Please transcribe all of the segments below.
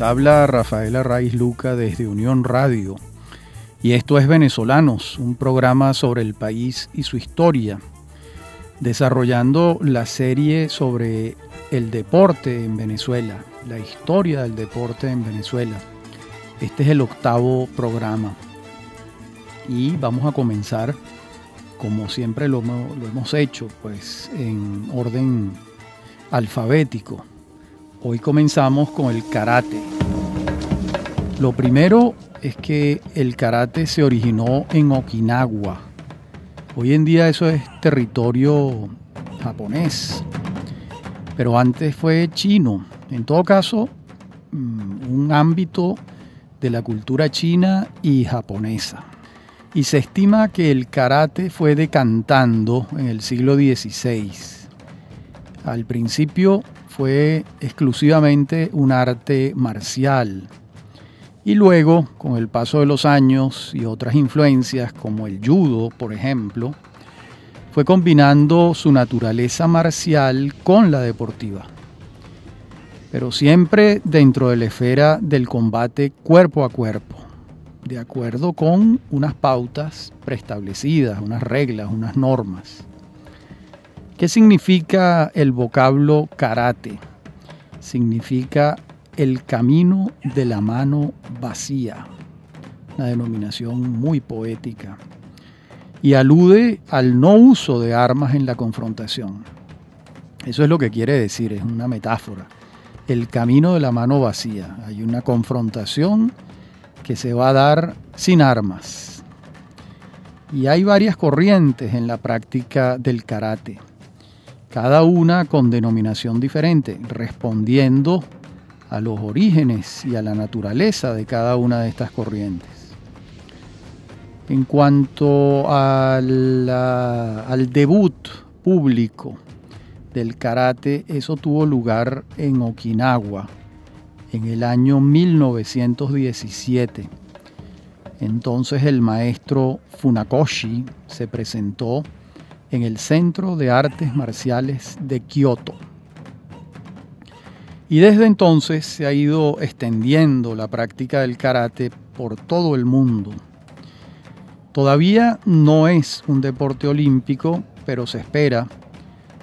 Habla Rafael Arraiz Luca desde Unión Radio. Y esto es Venezolanos, un programa sobre el país y su historia, desarrollando la serie sobre el deporte en Venezuela, la historia del deporte en Venezuela. Este es el octavo programa. Y vamos a comenzar, como siempre lo, lo hemos hecho, pues en orden alfabético. Hoy comenzamos con el karate. Lo primero es que el karate se originó en Okinawa. Hoy en día eso es territorio japonés, pero antes fue chino. En todo caso, mm, un ámbito de la cultura china y japonesa. Y se estima que el karate fue decantando en el siglo XVI. Al principio fue exclusivamente un arte marcial. Y luego, con el paso de los años y otras influencias como el judo, por ejemplo, fue combinando su naturaleza marcial con la deportiva. Pero siempre dentro de la esfera del combate cuerpo a cuerpo, de acuerdo con unas pautas preestablecidas, unas reglas, unas normas. ¿Qué significa el vocablo karate? Significa el camino de la mano vacía, una denominación muy poética, y alude al no uso de armas en la confrontación. Eso es lo que quiere decir, es una metáfora. El camino de la mano vacía. Hay una confrontación que se va a dar sin armas. Y hay varias corrientes en la práctica del karate cada una con denominación diferente, respondiendo a los orígenes y a la naturaleza de cada una de estas corrientes. En cuanto al, debut público del karate, eso tuvo lugar en Okinawa en el año 1917. Entonces el maestro Funakoshi se presentó en el Centro de Artes Marciales de Kioto. Y desde entonces se ha ido extendiendo la práctica del karate por todo el mundo. Todavía no es un deporte olímpico, pero se espera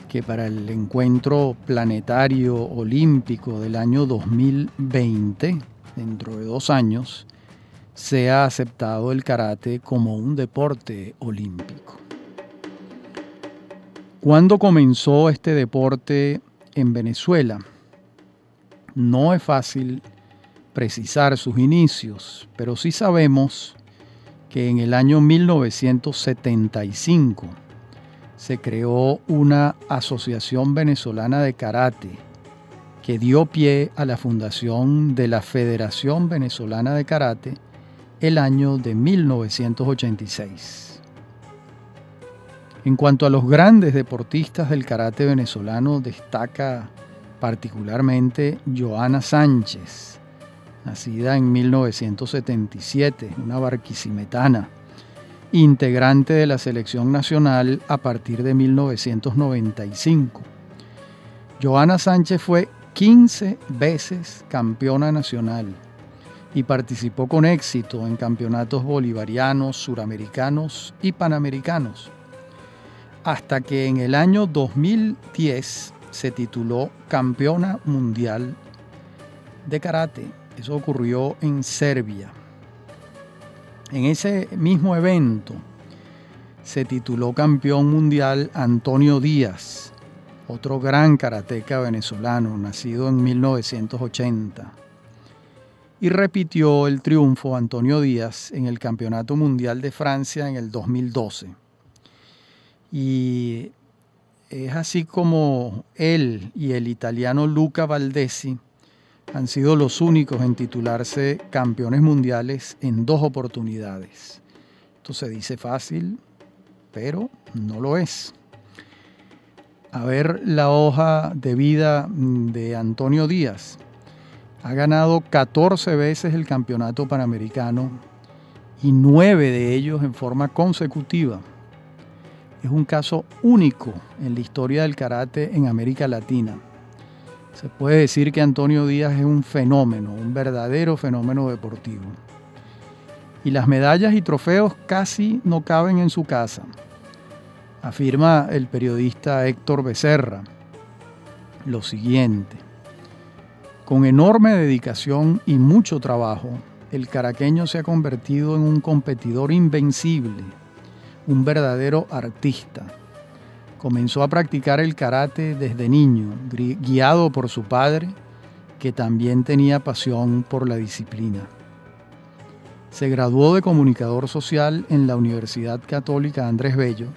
que para el encuentro planetario olímpico del año 2020, dentro de dos años, sea aceptado el karate como un deporte olímpico. ¿Cuándo comenzó este deporte en Venezuela? No es fácil precisar sus inicios, pero sí sabemos que en el año 1975 se creó una Asociación Venezolana de Karate que dio pie a la fundación de la Federación Venezolana de Karate el año de 1986. En cuanto a los grandes deportistas del karate venezolano, destaca particularmente Joana Sánchez, nacida en 1977, una barquisimetana, integrante de la selección nacional a partir de 1995. Joana Sánchez fue 15 veces campeona nacional y participó con éxito en campeonatos bolivarianos, suramericanos y panamericanos hasta que en el año 2010 se tituló Campeona Mundial de Karate. Eso ocurrió en Serbia. En ese mismo evento se tituló Campeón Mundial Antonio Díaz, otro gran karateca venezolano, nacido en 1980. Y repitió el triunfo Antonio Díaz en el Campeonato Mundial de Francia en el 2012. Y es así como él y el italiano Luca Valdesi han sido los únicos en titularse campeones mundiales en dos oportunidades. Esto se dice fácil, pero no lo es. A ver la hoja de vida de Antonio Díaz. Ha ganado 14 veces el campeonato panamericano y 9 de ellos en forma consecutiva es un caso único en la historia del karate en América Latina. Se puede decir que Antonio Díaz es un fenómeno, un verdadero fenómeno deportivo. Y las medallas y trofeos casi no caben en su casa, afirma el periodista Héctor Becerra. Lo siguiente, con enorme dedicación y mucho trabajo, el caraqueño se ha convertido en un competidor invencible, un verdadero artista Comenzó a practicar el karate desde niño, guiado por su padre, que también tenía pasión por la disciplina. Se graduó de comunicador social en la Universidad Católica Andrés Bello,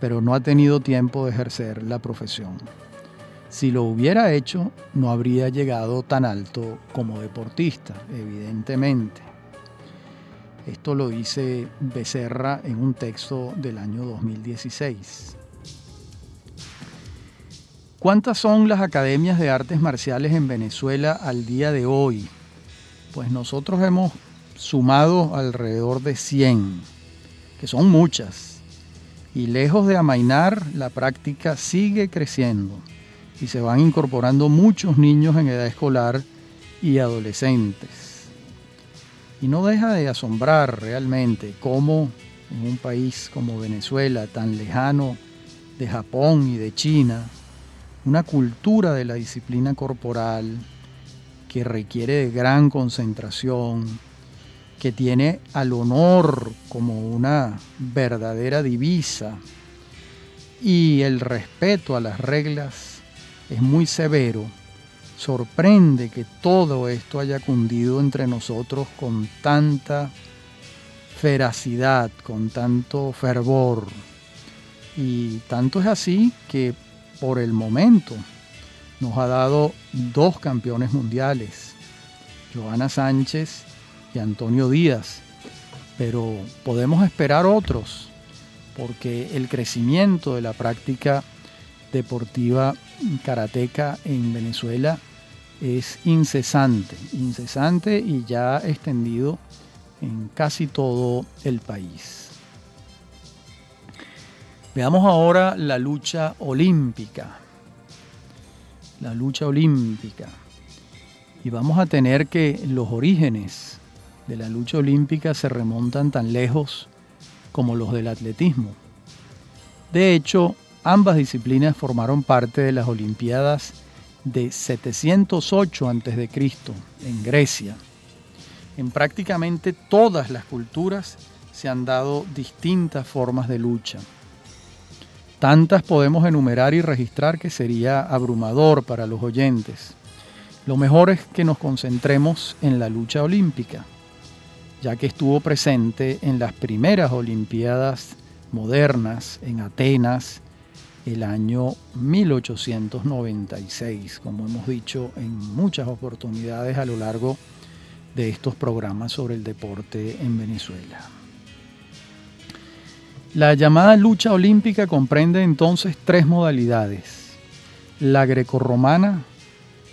pero no ha tenido tiempo de ejercer la profesión. Si lo hubiera hecho, no habría llegado tan alto como deportista, evidentemente. Esto lo dice Becerra en un texto del año 2016. ¿Cuántas son las academias de artes marciales en Venezuela al día de hoy? Pues nosotros hemos sumado alrededor de 100, que son muchas. Y lejos de amainar, la práctica sigue creciendo y se van incorporando muchos niños en edad escolar y adolescentes. Y no deja de asombrar realmente cómo en un país como Venezuela, tan lejano de Japón y de China, una cultura de la disciplina corporal que requiere de gran concentración, que tiene al honor como una verdadera divisa y el respeto a las reglas es muy severo, sorprende que todo esto haya cundido entre nosotros con tanta feracidad, con tanto fervor. Y tanto es así que por el momento nos ha dado dos campeones mundiales, Joana Sánchez y Antonio Díaz, pero podemos esperar otros, porque el crecimiento de la práctica deportiva karateca en Venezuela es incesante, incesante y ya extendido en casi todo el país. Veamos ahora la lucha olímpica. La lucha olímpica. Y vamos a tener que los orígenes de la lucha olímpica se remontan tan lejos como los del atletismo. De hecho, ambas disciplinas formaron parte de las Olimpiadas de 708 a.C. en Grecia. En prácticamente todas las culturas se han dado distintas formas de lucha. Tantas podemos enumerar y registrar que sería abrumador para los oyentes. Lo mejor es que nos concentremos en la lucha olímpica, ya que estuvo presente en las primeras Olimpiadas modernas en Atenas el año 1896, como hemos dicho en muchas oportunidades a lo largo de estos programas sobre el deporte en Venezuela. La llamada lucha olímpica comprende entonces tres modalidades, la grecorromana,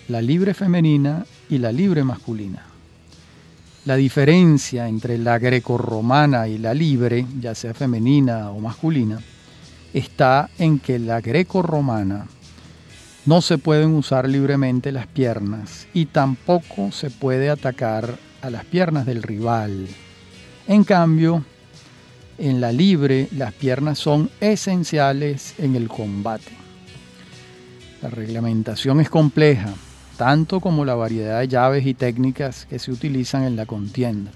la libre femenina y la libre masculina. La diferencia entre la grecorromana y la libre, ya sea femenina o masculina, está en que la grecorromana no se pueden usar libremente las piernas y tampoco se puede atacar a las piernas del rival. En cambio, en la libre, las piernas son esenciales en el combate. La reglamentación es compleja, tanto como la variedad de llaves y técnicas que se utilizan en la contienda.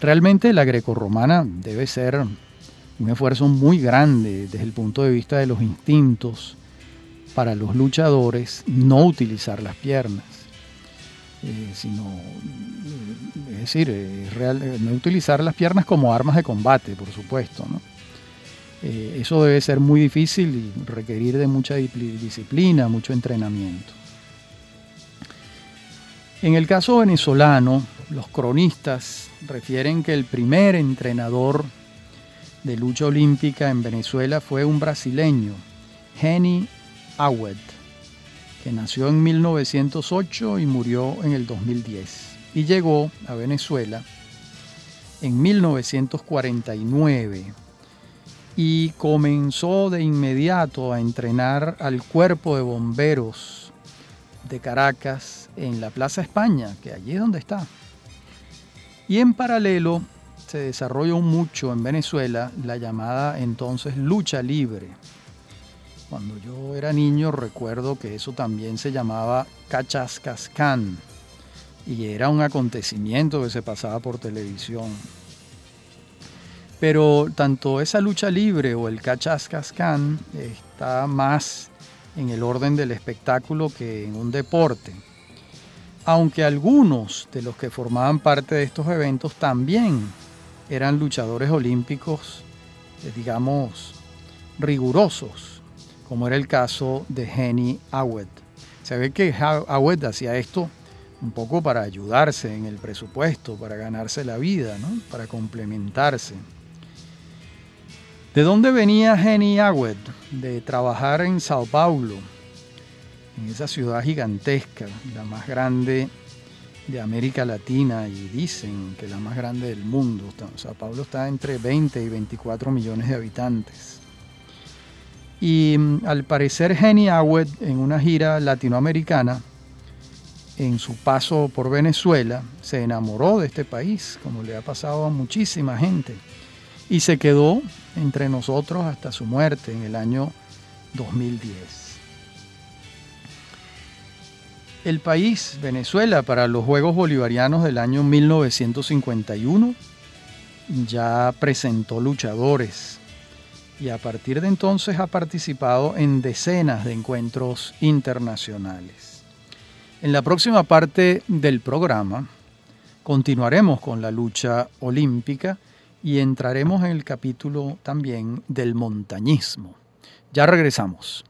Realmente la grecorromana debe ser un esfuerzo muy grande desde el punto de vista de los instintos para los luchadores no utilizar las piernas, eh, sino es decir, es real, eh, no utilizar las piernas como armas de combate, por supuesto. Eh, eso debe ser muy difícil y requerir de mucha disciplina, mucho entrenamiento. En el caso venezolano, los cronistas refieren que el primer entrenador de lucha olímpica en Venezuela fue un brasileño, Henny Awed, que nació en 1908 y murió en el 2010 y llegó a Venezuela en 1949 y comenzó de inmediato a entrenar al cuerpo de bomberos de Caracas en la Plaza España, que allí es donde está. Y en paralelo se desarrolló mucho en Venezuela la llamada entonces lucha libre. Cuando yo era niño recuerdo que eso también se llamaba Cachascascán y era un acontecimiento que se pasaba por televisión. Pero tanto esa lucha libre o el Cachascascán está más en el orden del espectáculo que en un deporte. Aunque algunos de los que formaban parte de estos eventos también eran luchadores olímpicos, eh, digamos, rigurosos, como era el caso de Henny Awed. Se ve que Awed hacía esto un poco para ayudarse en el presupuesto, para ganarse la vida, ¿no? para complementarse. ¿De dónde venía Henny Awed? De trabajar en Sao Paulo, en esa ciudad gigantesca, la más grande de América Latina y dicen que la más grande del mundo. Sao Paulo está entre 20 y 24 millones de habitantes. Y mm, al parecer Henny Awed en una gira latinoamericana, en su paso por Venezuela, se enamoró de este país, como le ha pasado a muchísima gente y se quedó entre nosotros hasta su muerte en el año 2010. El país, Venezuela, para los Juegos Bolivarianos del año 1951, ya presentó luchadores y a partir de entonces ha participado en decenas de encuentros internacionales. En la próxima parte del programa continuaremos con la lucha olímpica y entraremos en el capítulo también del montañismo. Ya regresamos.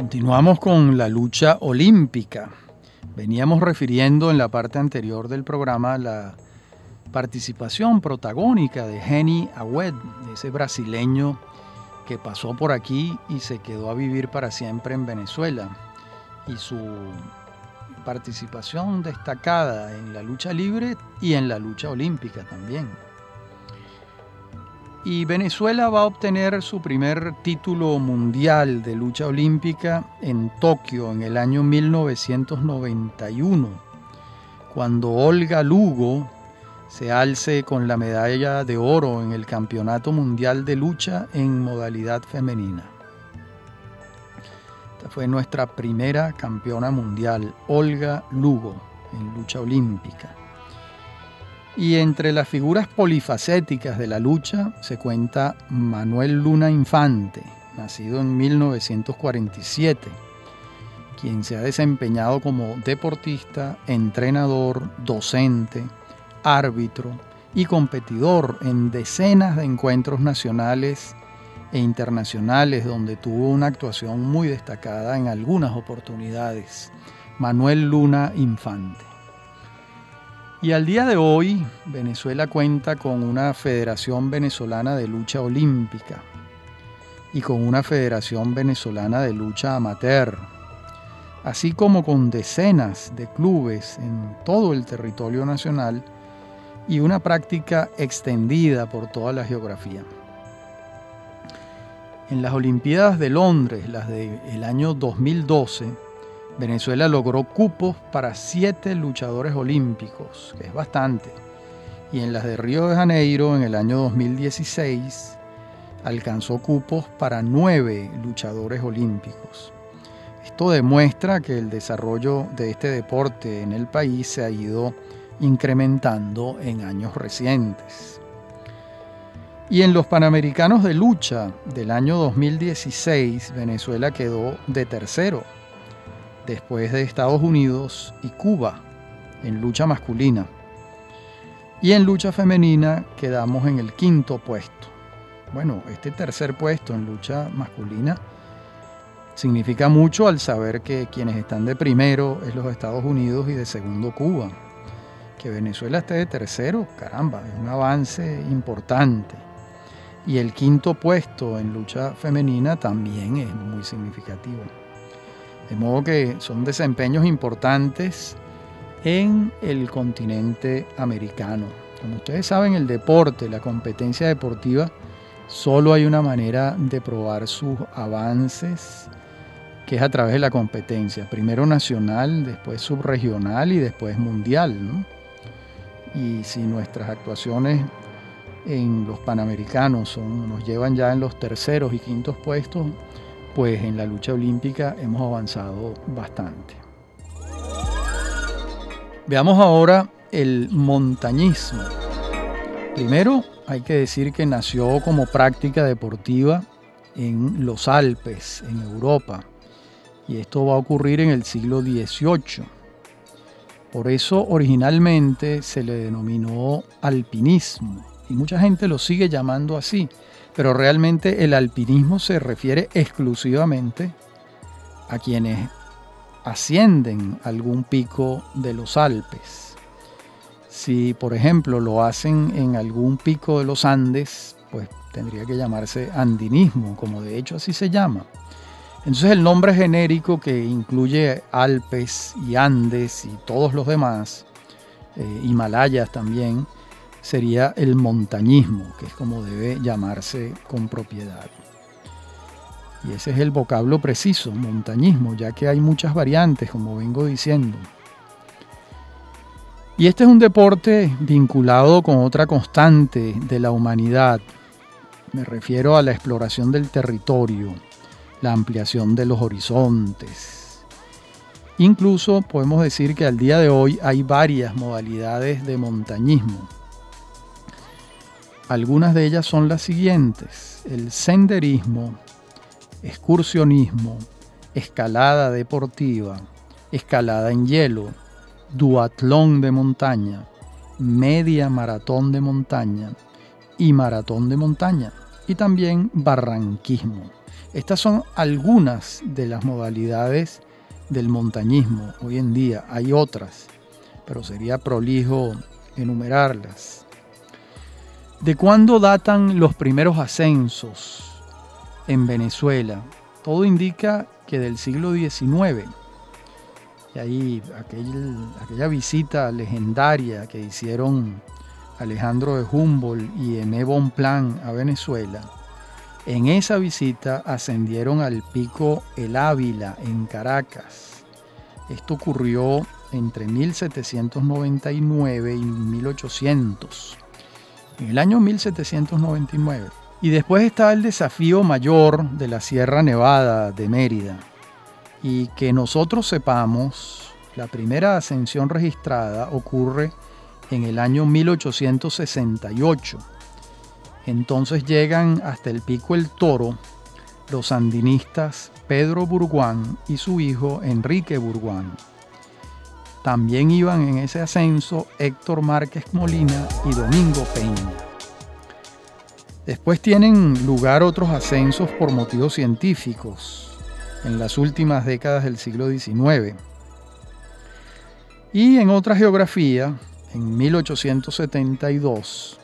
Continuamos con la lucha olímpica. Veníamos refiriendo en la parte anterior del programa la participación protagónica de Henny Awed, ese brasileño que pasó por aquí y se quedó a vivir para siempre en Venezuela. Y su participación destacada en la lucha libre y en la lucha olímpica también. Y Venezuela va a obtener su primer título mundial de lucha olímpica en Tokio en el año 1991, cuando Olga Lugo se alce con la medalla de oro en el Campeonato Mundial de Lucha en modalidad femenina fue nuestra primera campeona mundial, Olga Lugo, en lucha olímpica. Y entre las figuras polifacéticas de la lucha se cuenta Manuel Luna Infante, nacido en 1947, quien se ha desempeñado como deportista, entrenador, docente, árbitro y competidor en decenas de encuentros nacionales e internacionales donde tuvo una actuación muy destacada en algunas oportunidades. Manuel Luna Infante. Y al día de hoy, Venezuela cuenta con una Federación Venezolana de Lucha Olímpica y con una Federación Venezolana de Lucha Amateur, así como con decenas de clubes en todo el territorio nacional y una práctica extendida por toda la geografía. En las Olimpiadas de Londres, las del año 2012, Venezuela logró cupos para siete luchadores olímpicos, que es bastante. Y en las de Río de Janeiro, en el año 2016, alcanzó cupos para nueve luchadores olímpicos. Esto demuestra que el desarrollo de este deporte en el país se ha ido incrementando en años recientes. Y en los Panamericanos de lucha del año 2016, Venezuela quedó de tercero, después de Estados Unidos y Cuba en lucha masculina. Y en lucha femenina quedamos en el quinto puesto. Bueno, este tercer puesto en lucha masculina significa mucho al saber que quienes están de primero es los Estados Unidos y de segundo Cuba. Que Venezuela esté de tercero, caramba, es un avance importante. Y el quinto puesto en lucha femenina también es muy significativo. De modo que son desempeños importantes en el continente americano. Como ustedes saben, el deporte, la competencia deportiva, solo hay una manera de probar sus avances que es a través de la competencia, primero nacional, después subregional y después mundial. Y si nuestras actuaciones en los Panamericanos nos llevan ya en los terceros y quintos puestos, pues en la lucha olímpica hemos avanzado bastante. Veamos ahora el montañismo. Primero hay que decir que nació como práctica deportiva en los Alpes, en Europa, y esto va a ocurrir en el siglo XVIII. Por eso originalmente se le denominó alpinismo y mucha gente lo sigue llamando así, pero realmente el alpinismo se refiere exclusivamente a quienes ascienden algún pico de los Alpes. Si por ejemplo lo hacen en algún pico de los Andes, pues tendría que llamarse andinismo, como de hecho así se llama. Entonces el nombre genérico que incluye Alpes y Andes y todos los demás, eh, Himalayas también, sería el montañismo, que es como debe llamarse con propiedad. Y ese es el vocablo preciso, montañismo, ya que hay muchas variantes, como vengo diciendo. Y este es un deporte vinculado con otra constante de la humanidad. Me refiero a la exploración del territorio, la ampliación de los horizontes. Incluso podemos decir que al día de hoy hay varias modalidades de montañismo algunas de ellas son las siguientes. El senderismo, excursionismo, escalada deportiva, escalada en hielo, duatlón de montaña, media maratón de montaña y maratón de montaña y también barranquismo. Estas son algunas de las modalidades del montañismo. Hoy en día hay otras, pero sería prolijo enumerarlas. ¿De cuándo datan los primeros ascensos en Venezuela? Todo indica que del siglo XIX. Y ahí aquella visita legendaria que hicieron Alejandro de Humboldt y Aimé Bonplan a Venezuela, en esa visita ascendieron al pico El Ávila en Caracas. Esto ocurrió entre 1799 y 1800 en el año 1799. Y después está el desafío mayor de la Sierra Nevada de Mérida. Y que nosotros sepamos, la primera ascensión registrada ocurre en el año 1868. Entonces llegan hasta el pico El Toro los sandinistas Pedro Burguán y su hijo Enrique Burguán. También iban en ese ascenso Héctor Márquez Molina y Domingo Peña. Después tienen lugar otros ascensos por motivos científicos en las últimas décadas del siglo XIX. Y en otra geografía, en 1872,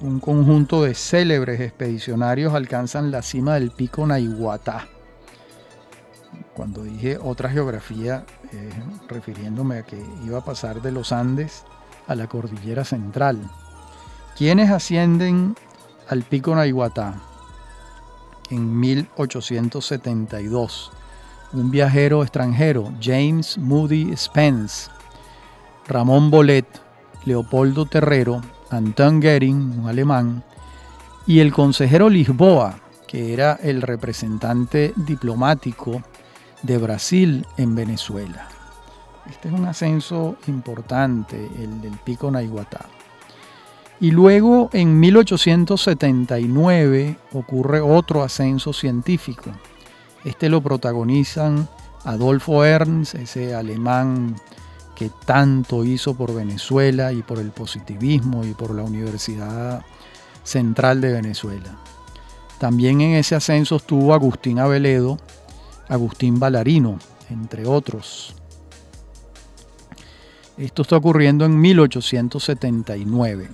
un conjunto de célebres expedicionarios alcanzan la cima del pico Naiguatá. Cuando dije otra geografía, eh, refiriéndome a que iba a pasar de los Andes a la cordillera central. ¿Quiénes ascienden al pico Naiguatá? En 1872, un viajero extranjero, James Moody Spence, Ramón Bolet, Leopoldo Terrero, Anton Gering, un alemán, y el consejero Lisboa, que era el representante diplomático de Brasil en Venezuela. Este es un ascenso importante, el del Pico Naiguatá. Y luego en 1879 ocurre otro ascenso científico. Este lo protagonizan Adolfo Ernst, ese alemán que tanto hizo por Venezuela y por el positivismo y por la Universidad Central de Venezuela. También en ese ascenso estuvo Agustín Aveledo, Agustín Balarino, entre otros. Esto está ocurriendo en 1879.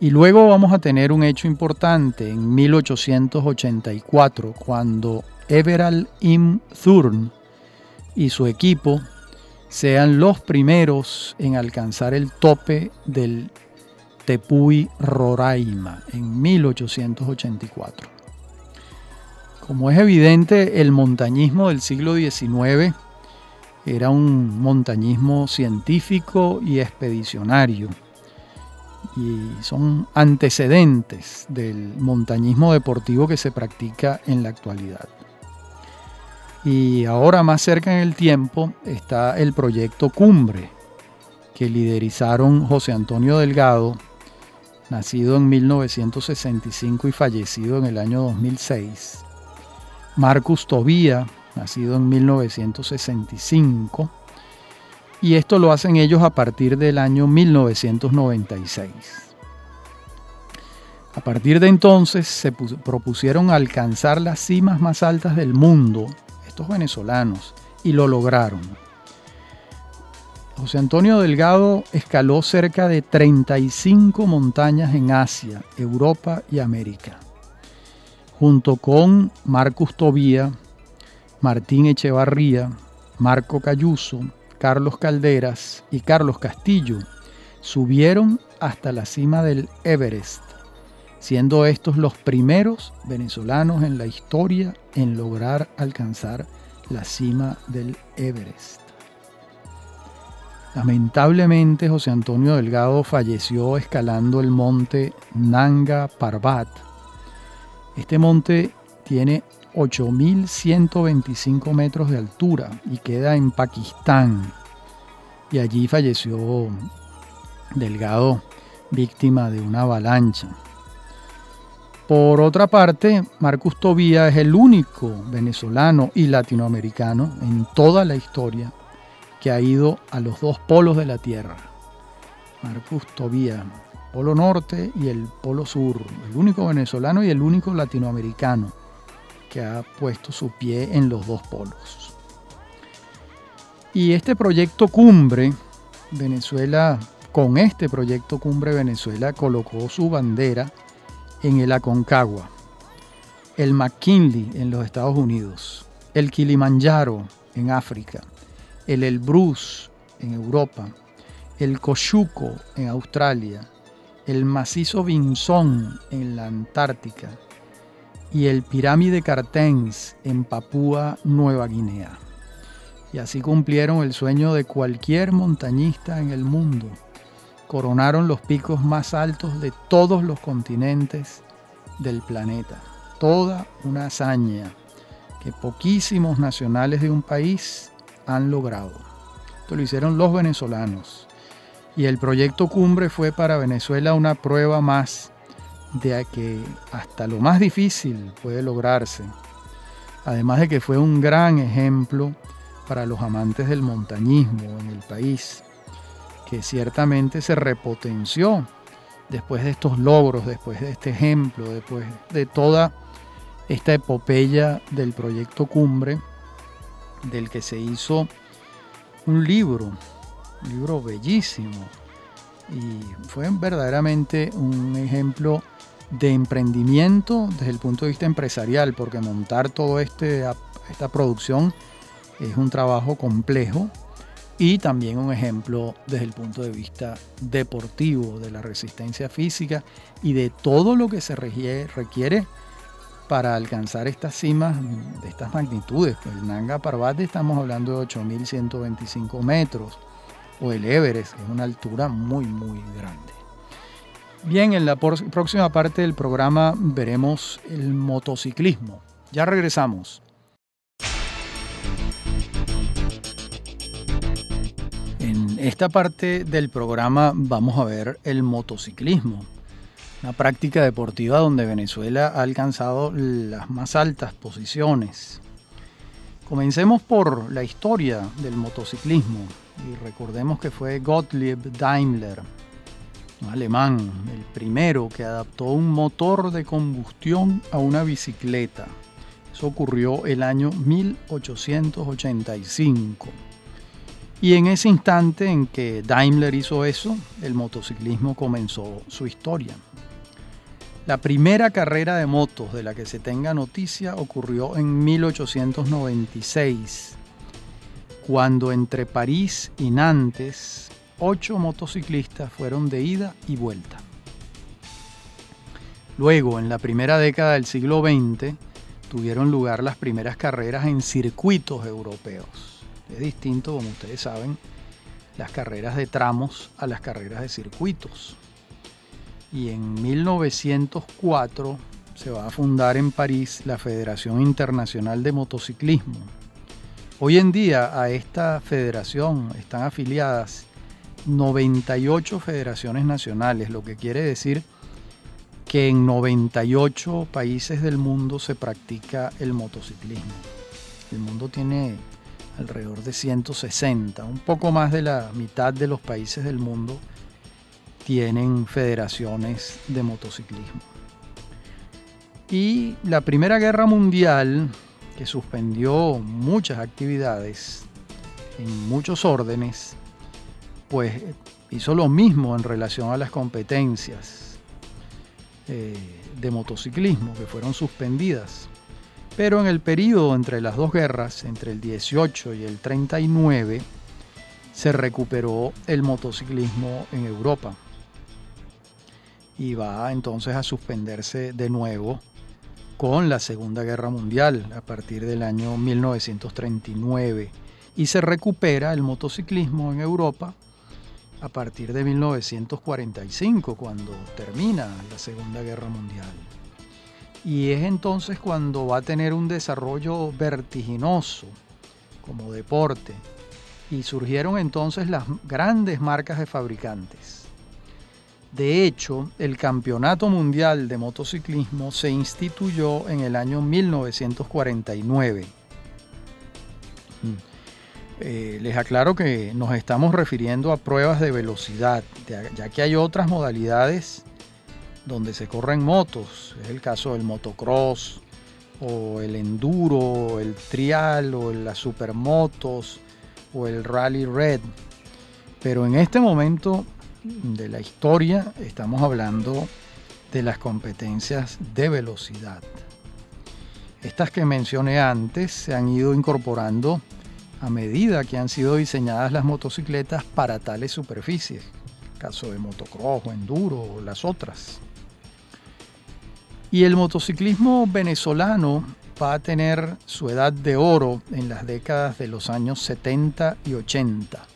Y luego vamos a tener un hecho importante en 1884, cuando Everald Im Thurn y su equipo sean los primeros en alcanzar el tope del Tepuy Roraima en 1884. Como es evidente, el montañismo del siglo XIX era un montañismo científico y expedicionario y son antecedentes del montañismo deportivo que se practica en la actualidad. Y ahora más cerca en el tiempo está el proyecto Cumbre, que liderizaron José Antonio Delgado, nacido en 1965 y fallecido en el año 2006, Marcus Tobía, nacido en 1965, y esto lo hacen ellos a partir del año 1996. A partir de entonces se propusieron alcanzar las cimas más altas del mundo, estos venezolanos, y lo lograron. José Antonio Delgado escaló cerca de 35 montañas en Asia, Europa y América, junto con Marcus Tobía, Martín Echevarría, Marco Cayuso, Carlos Calderas y Carlos Castillo subieron hasta la cima del Everest, siendo estos los primeros venezolanos en la historia en lograr alcanzar la cima del Everest. Lamentablemente José Antonio Delgado falleció escalando el monte Nanga Parbat. Este monte tiene 8.125 metros de altura y queda en Pakistán. Y allí falleció Delgado, víctima de una avalancha. Por otra parte, Marcus Tobía es el único venezolano y latinoamericano en toda la historia que ha ido a los dos polos de la Tierra. Marcus Tobía, Polo Norte y el Polo Sur, el único venezolano y el único latinoamericano que ha puesto su pie en los dos polos. Y este proyecto Cumbre, Venezuela, con este proyecto Cumbre Venezuela colocó su bandera en el Aconcagua, el McKinley en los Estados Unidos, el Kilimanjaro en África, el Elbrus en Europa, el Koshuko en Australia, el macizo Vinson en la Antártica, y el Pirámide Cartens en Papúa Nueva Guinea. Y así cumplieron el sueño de cualquier montañista en el mundo. Coronaron los picos más altos de todos los continentes del planeta. Toda una hazaña que poquísimos nacionales de un país han logrado. Esto lo hicieron los venezolanos. Y el proyecto Cumbre fue para Venezuela una prueba más de que hasta lo más difícil puede lograrse. Además de que fue un gran ejemplo para los amantes del montañismo en el país, que ciertamente se repotenció después de estos logros, después de este ejemplo, después de toda esta epopeya del proyecto Cumbre, del que se hizo un libro, libro bellísimo, y fue verdaderamente un ejemplo de emprendimiento desde el punto de vista empresarial, porque montar toda este, esta producción es un trabajo complejo y también un ejemplo desde el punto de vista deportivo, de la resistencia física y de todo lo que se requiere para alcanzar estas cimas de estas magnitudes. Pues el Nanga Parbat estamos hablando de 8.125 metros, o el Everest, es una altura muy, muy grande. Bien, en la próxima parte del programa veremos el motociclismo. Ya regresamos. En esta parte del programa vamos a ver el motociclismo, una práctica deportiva donde Venezuela ha alcanzado las más altas posiciones. Comencemos por la historia del motociclismo y recordemos que fue Gottlieb Daimler, alemán, el primero que adaptó un motor de combustión a una bicicleta. Eso ocurrió el año 1885. Y en ese instante en que Daimler hizo eso, el motociclismo comenzó su historia. La primera carrera de motos de la que se tenga noticia ocurrió en 1896, cuando entre París y Nantes ocho motociclistas fueron de ida y vuelta. Luego, en la primera década del siglo XX, tuvieron lugar las primeras carreras en circuitos europeos. Es distinto, como ustedes saben, las carreras de tramos a las carreras de circuitos. Y en 1904 se va a fundar en París la Federación Internacional de Motociclismo. Hoy en día a esta federación están afiliadas 98 federaciones nacionales, lo que quiere decir que en 98 países del mundo se practica el motociclismo. El mundo tiene alrededor de 160, un poco más de la mitad de los países del mundo tienen federaciones de motociclismo. Y la Primera Guerra Mundial, que suspendió muchas actividades en muchos órdenes, pues hizo lo mismo en relación a las competencias eh, de motociclismo que fueron suspendidas. Pero en el periodo entre las dos guerras, entre el 18 y el 39, se recuperó el motociclismo en Europa. Y va entonces a suspenderse de nuevo con la Segunda Guerra Mundial a partir del año 1939. Y se recupera el motociclismo en Europa a partir de 1945, cuando termina la Segunda Guerra Mundial. Y es entonces cuando va a tener un desarrollo vertiginoso como deporte. Y surgieron entonces las grandes marcas de fabricantes. De hecho, el Campeonato Mundial de Motociclismo se instituyó en el año 1949 eh, les aclaro que nos estamos refiriendo a pruebas de velocidad, ya que hay otras modalidades donde se corren motos. Es el caso del motocross, o el enduro, el trial, o las supermotos, o el rally red. Pero en este momento de la historia estamos hablando de las competencias de velocidad. Estas que mencioné antes se han ido incorporando a medida que han sido diseñadas las motocicletas para tales superficies, caso de motocross o enduro o las otras. Y el motociclismo venezolano va a tener su edad de oro en las décadas de los años 70 y 80.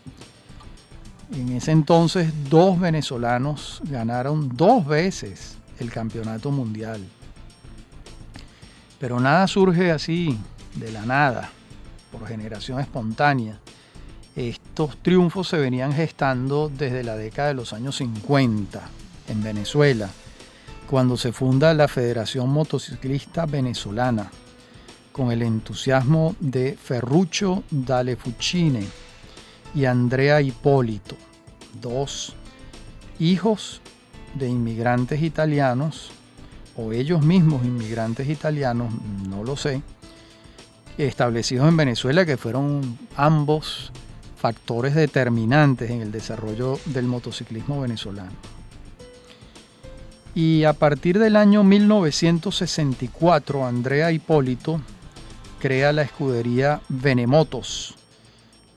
En ese entonces dos venezolanos ganaron dos veces el campeonato mundial. Pero nada surge así de la nada por generación espontánea. Estos triunfos se venían gestando desde la década de los años 50 en Venezuela, cuando se funda la Federación Motociclista Venezolana, con el entusiasmo de Ferruccio Dale Fucine y Andrea Hipólito, dos hijos de inmigrantes italianos, o ellos mismos inmigrantes italianos, no lo sé, establecidos en Venezuela que fueron ambos factores determinantes en el desarrollo del motociclismo venezolano. Y a partir del año 1964, Andrea Hipólito crea la escudería Venemotos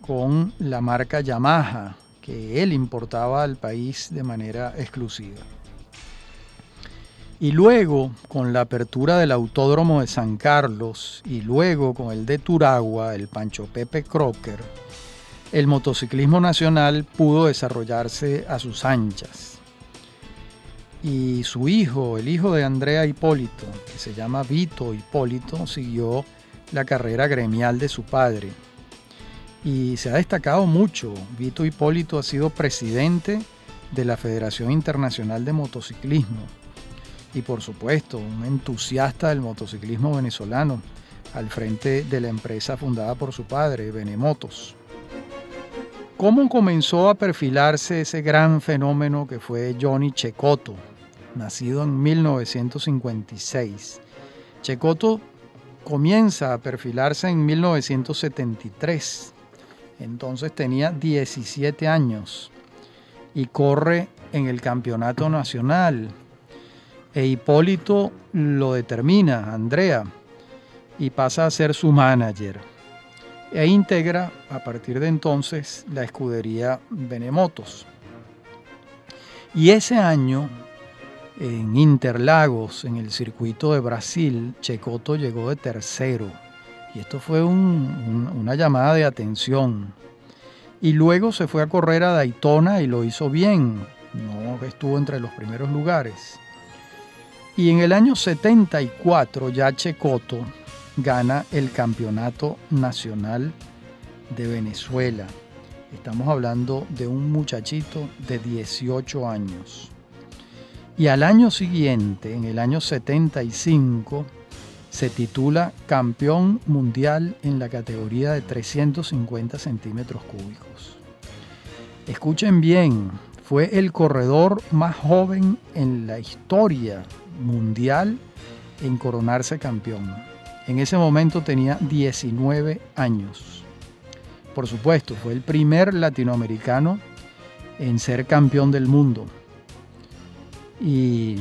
con la marca Yamaha que él importaba al país de manera exclusiva. Y luego, con la apertura del Autódromo de San Carlos y luego con el de Turagua, el Pancho Pepe Crocker, el motociclismo nacional pudo desarrollarse a sus anchas. Y su hijo, el hijo de Andrea Hipólito, que se llama Vito Hipólito, siguió la carrera gremial de su padre. Y se ha destacado mucho. Vito Hipólito ha sido presidente de la Federación Internacional de Motociclismo y por supuesto un entusiasta del motociclismo venezolano al frente de la empresa fundada por su padre, Benemotos. ¿Cómo comenzó a perfilarse ese gran fenómeno que fue Johnny Checoto, nacido en 1956? Checoto comienza a perfilarse en 1973, entonces tenía 17 años y corre en el campeonato nacional e Hipólito lo determina, Andrea, y pasa a ser su manager. E integra a partir de entonces la escudería Benemotos. Y ese año en Interlagos, en el circuito de Brasil, Checoto llegó de tercero. Y esto fue una llamada de atención. Y luego se fue a correr a Daytona y lo hizo bien. No estuvo entre los primeros lugares. Y en el año 74 ya Checoto gana el Campeonato Nacional de Venezuela. Estamos hablando de un muchachito de 18 años. Y al año siguiente, en el año 75, se titula Campeón Mundial en la categoría de 350 centímetros cúbicos. Escuchen bien, fue el corredor más joven en la historia mundial en coronarse campeón. En ese momento tenía 19 años. Por supuesto, fue el primer latinoamericano en ser campeón del mundo. Y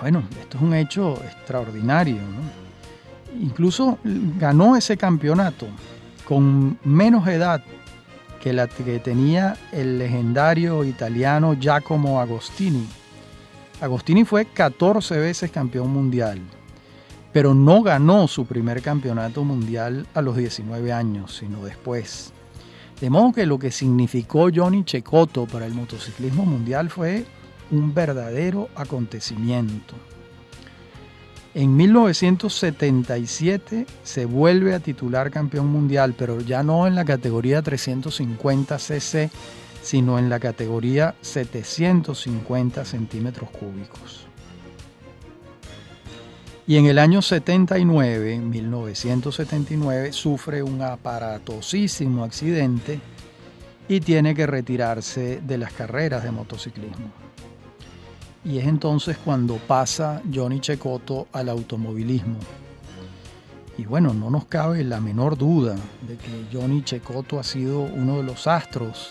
bueno, esto es un hecho extraordinario. Incluso ganó ese campeonato con menos edad que la que tenía el legendario italiano Giacomo Agostini. Agostini fue 14 veces campeón mundial, pero no ganó su primer campeonato mundial a los 19 años, sino después. De modo que lo que significó Johnny Cecotto para el motociclismo mundial fue un verdadero acontecimiento. En 1977 se vuelve a titular campeón mundial, pero ya no en la categoría 350 cc, sino en la categoría 750 centímetros cúbicos. Y en el año 79, 1979, sufre un aparatosísimo accidente y tiene que retirarse de las carreras de motociclismo y es entonces cuando pasa Johnny Checoto al automovilismo. Y bueno, no nos cabe la menor duda de que Johnny Checoto ha sido uno de los astros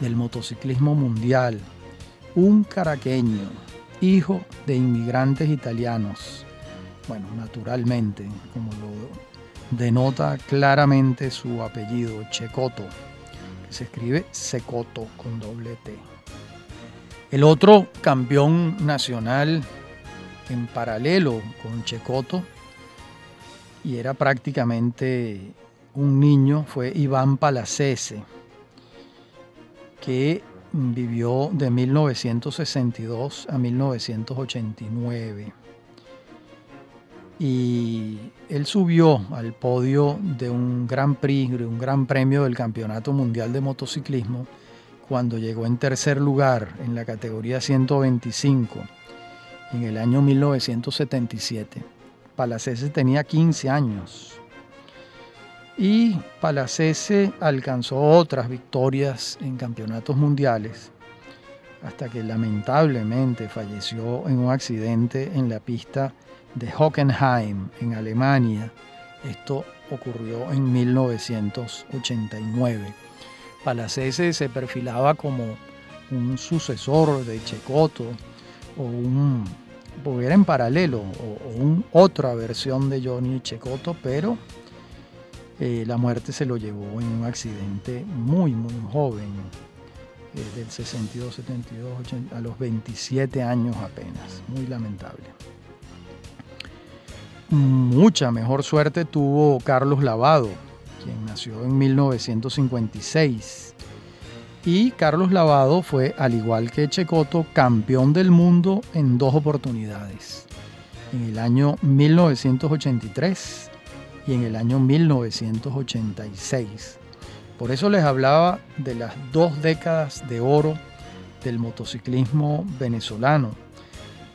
del motociclismo mundial, un caraqueño, hijo de inmigrantes italianos. Bueno, naturalmente, como lo denota claramente su apellido, Checoto, que se escribe Secoto con doble T. El otro campeón nacional en paralelo con Checoto, y era prácticamente un niño, fue Iván Palacese, que vivió de 1962 a 1989. Y él subió al podio de un Gran Prix, de un Gran Premio del Campeonato Mundial de Motociclismo, cuando llegó en tercer lugar en la categoría 125 en el año 1977. Palacese tenía 15 años y Palacese alcanzó otras victorias en campeonatos mundiales hasta que lamentablemente falleció en un accidente en la pista de Hockenheim en Alemania. Esto ocurrió en 1989. Palacese se perfilaba como un sucesor de Checoto o un porque era en paralelo o, otra versión de Johnny Checoto, pero eh, la muerte se lo llevó en un accidente muy muy joven, eh, del 62, 72, a los 27 años apenas, muy lamentable. Mucha mejor suerte tuvo Carlos Lavado, quien nació en 1956. Y Carlos Lavado fue, al igual que Checoto, campeón del mundo en dos oportunidades, en el año 1983 y en el año 1986. Por eso les hablaba de las dos décadas de oro del motociclismo venezolano,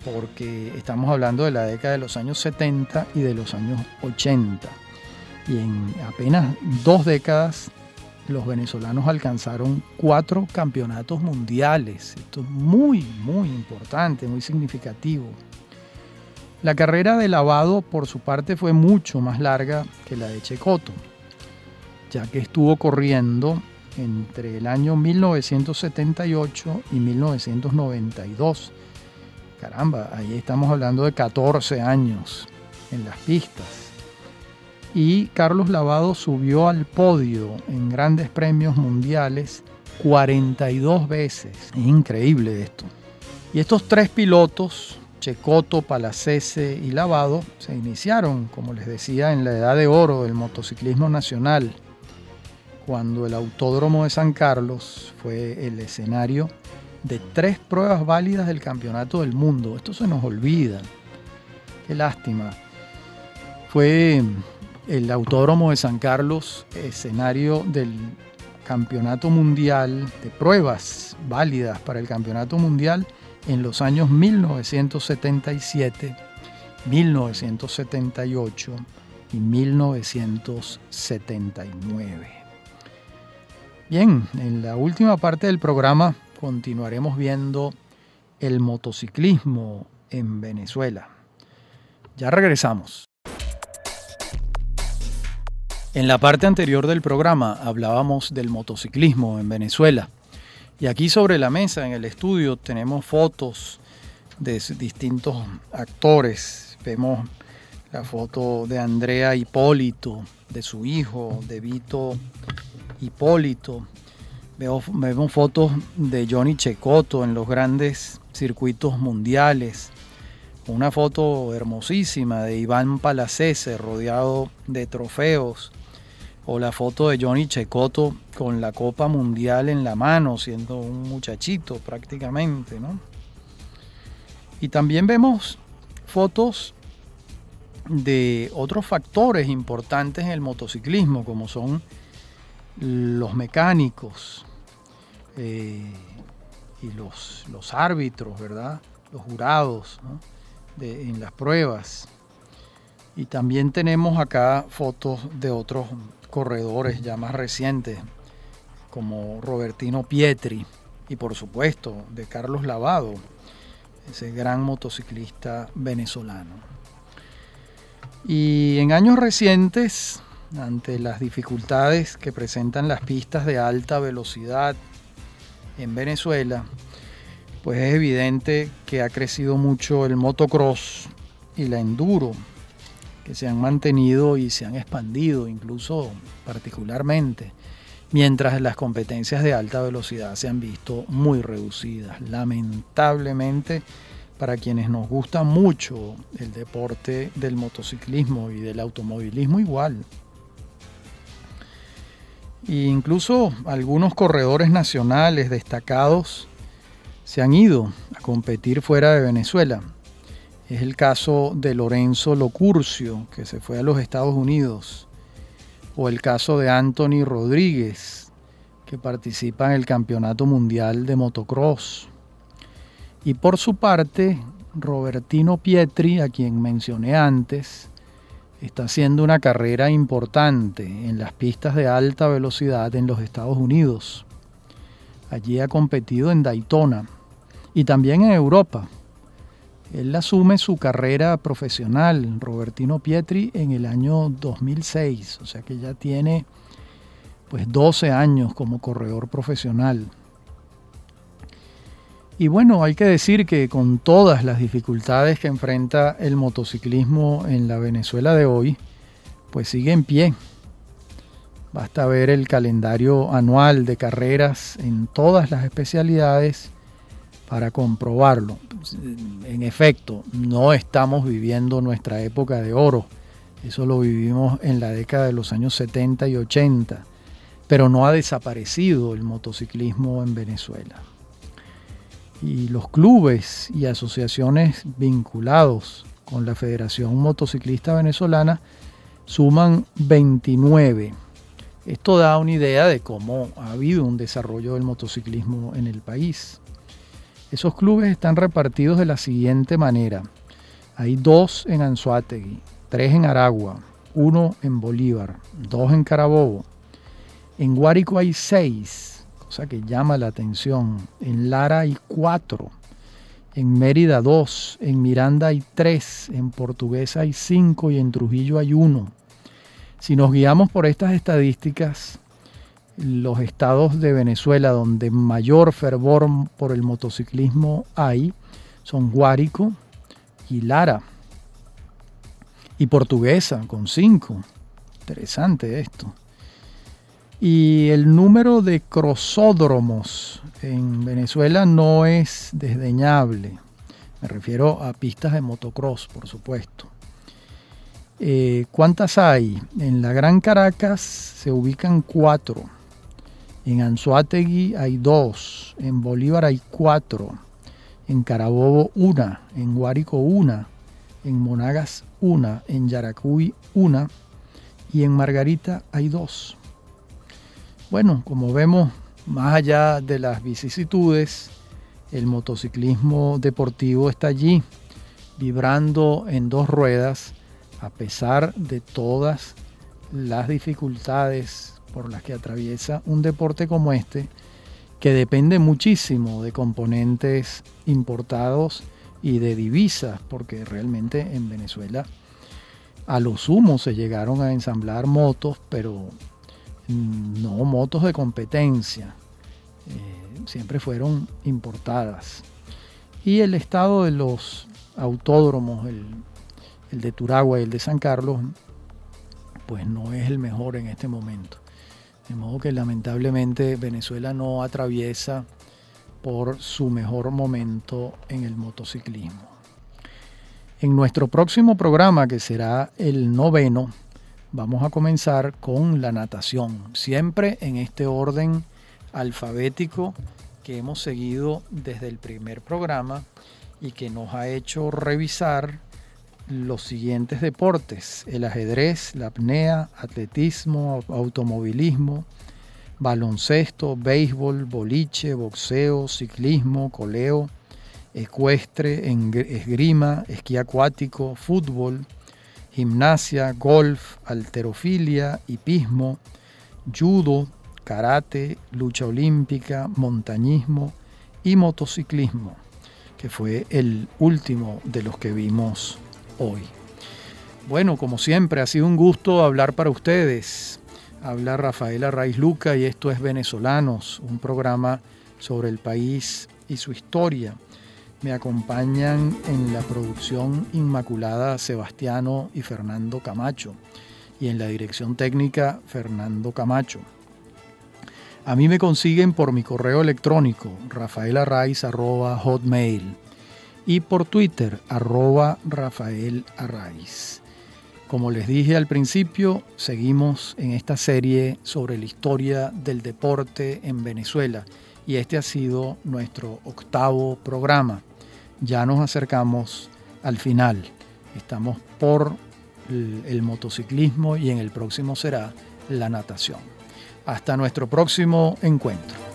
porque estamos hablando de la década de los años 70 y de los años 80 y en apenas dos décadas los venezolanos alcanzaron cuatro campeonatos mundiales. Esto es muy, muy importante, muy significativo. La carrera de lavado, por su parte, fue mucho más larga que la de Checoto, ya que estuvo corriendo entre el año 1978 y 1992. Caramba, ahí estamos hablando de 14 años en las pistas y Carlos Lavado subió al podio en grandes premios mundiales 42 veces. Es increíble esto. Y estos tres pilotos, Checoto, Palacese y Lavado, se iniciaron, como les decía, en la edad de oro del motociclismo nacional, cuando el Autódromo de San Carlos fue el escenario de tres pruebas válidas del Campeonato del Mundo. Esto se nos olvida. Qué lástima. Fue el Autódromo de San Carlos escenario del Campeonato Mundial de pruebas válidas para el Campeonato Mundial en los años 1977, 1978 y 1979. Bien, en la última parte del programa continuaremos viendo el motociclismo en Venezuela. Ya regresamos. En la parte anterior del programa hablábamos del motociclismo en Venezuela. Y aquí sobre la mesa en el estudio tenemos fotos de distintos actores. Vemos la foto de Andrea Hipólito, de su hijo, de Vito Hipólito. Vemos, fotos de Johnny Checoto en los grandes circuitos mundiales. Una foto hermosísima de Iván Palacese rodeado de trofeos o la foto de Johnny Checoto con la Copa Mundial en la mano, siendo un muchachito prácticamente, ¿no? Y también vemos fotos de otros factores importantes en el motociclismo, como son los mecánicos eh, y los, los, árbitros, ¿verdad? Los jurados en las pruebas. Y también tenemos acá fotos de otros corredores ya más recientes, como Robertino Pietri y por supuesto de Carlos Lavado, ese gran motociclista venezolano. Y en años recientes, ante las dificultades que presentan las pistas de alta velocidad en Venezuela, pues es evidente que ha crecido mucho el motocross y la enduro que se han mantenido y se han expandido incluso particularmente, mientras las competencias de alta velocidad se han visto muy reducidas. Lamentablemente, para quienes nos gusta mucho el deporte del motociclismo y del automovilismo igual. E incluso algunos corredores nacionales destacados se han ido a competir fuera de Venezuela. Es el caso de Lorenzo Locurcio, que se fue a los Estados Unidos, o el caso de Anthony Rodríguez, que participa en el Campeonato Mundial de Motocross. Y por su parte, Robertino Pietri, a quien mencioné antes, está haciendo una carrera importante en las pistas de alta velocidad en los Estados Unidos. Allí ha competido en Daytona y también en Europa él asume su carrera profesional, Robertino Pietri, en el año 2006, o sea que ya tiene pues 12 años como corredor profesional. Y bueno, hay que decir que con todas las dificultades que enfrenta el motociclismo en la Venezuela de hoy, pues sigue en pie. Basta ver el calendario anual de carreras en todas las especialidades para comprobarlo. En efecto, no estamos viviendo nuestra época de oro. Eso lo vivimos en la década de los años 70 y 80. Pero no ha desaparecido el motociclismo en Venezuela. Y los clubes y asociaciones vinculados con la Federación Motociclista Venezolana suman 29. Esto da una idea de cómo ha habido un desarrollo del motociclismo en el país. Esos clubes están repartidos de la siguiente manera. Hay dos en Anzuategui, tres en Aragua, uno en Bolívar, dos en Carabobo. En Guárico hay seis, cosa que llama la atención. En Lara hay cuatro. En Mérida dos, en Miranda hay tres, en Portuguesa hay cinco y en Trujillo hay uno. Si nos guiamos por estas estadísticas, los estados de Venezuela donde mayor fervor por el motociclismo hay son Guárico y Lara. Y Portuguesa con cinco. Interesante esto. Y el número de crosódromos en Venezuela no es desdeñable. Me refiero a pistas de motocross, por supuesto. Eh, ¿Cuántas hay? En la Gran Caracas se ubican cuatro. En Anzuategui hay dos. En Bolívar hay cuatro. En Carabobo una. En Guárico una. En Monagas una. En Yaracuy una. Y en Margarita hay dos. Bueno, como vemos, más allá de las vicisitudes, el motociclismo deportivo está allí, vibrando en dos ruedas, a pesar de todas las dificultades por las que atraviesa un deporte como este, que depende muchísimo de componentes importados y de divisas, porque realmente en Venezuela a lo sumo se llegaron a ensamblar motos, pero no motos de competencia, eh, siempre fueron importadas. Y el estado de los autódromos, el de Turagua y el de San Carlos, pues no es el mejor en este momento. De modo que lamentablemente Venezuela no atraviesa por su mejor momento en el motociclismo. En nuestro próximo programa, que será el noveno, Vamos a comenzar con la natación, siempre en este orden alfabético que hemos seguido desde el primer programa y que nos ha hecho revisar los siguientes deportes, el ajedrez, la apnea, atletismo, automovilismo, baloncesto, béisbol, boliche, boxeo, ciclismo, coleo, ecuestre, esgrima, esquí acuático, fútbol, gimnasia, golf, alterofilia, hipismo, judo, karate, lucha olímpica, montañismo y motociclismo, que fue el último de los que vimos hoy. Bueno, como siempre, ha sido un gusto hablar para ustedes. Habla Rafaela Raiz Luca y esto es Venezolanos, un programa sobre el país y su historia. Me acompañan en la producción Inmaculada Sebastiano y Fernando Camacho y en la dirección técnica Fernando Camacho. A mí me consiguen por mi correo electrónico rafaelarraiz.hotmail y por Twitter arroba Rafael Como les dije al principio, seguimos en esta serie sobre la historia del deporte en Venezuela y este ha sido nuestro octavo programa ya nos acercamos al final. Estamos por el motociclismo y en el próximo será la natación. Hasta nuestro próximo encuentro.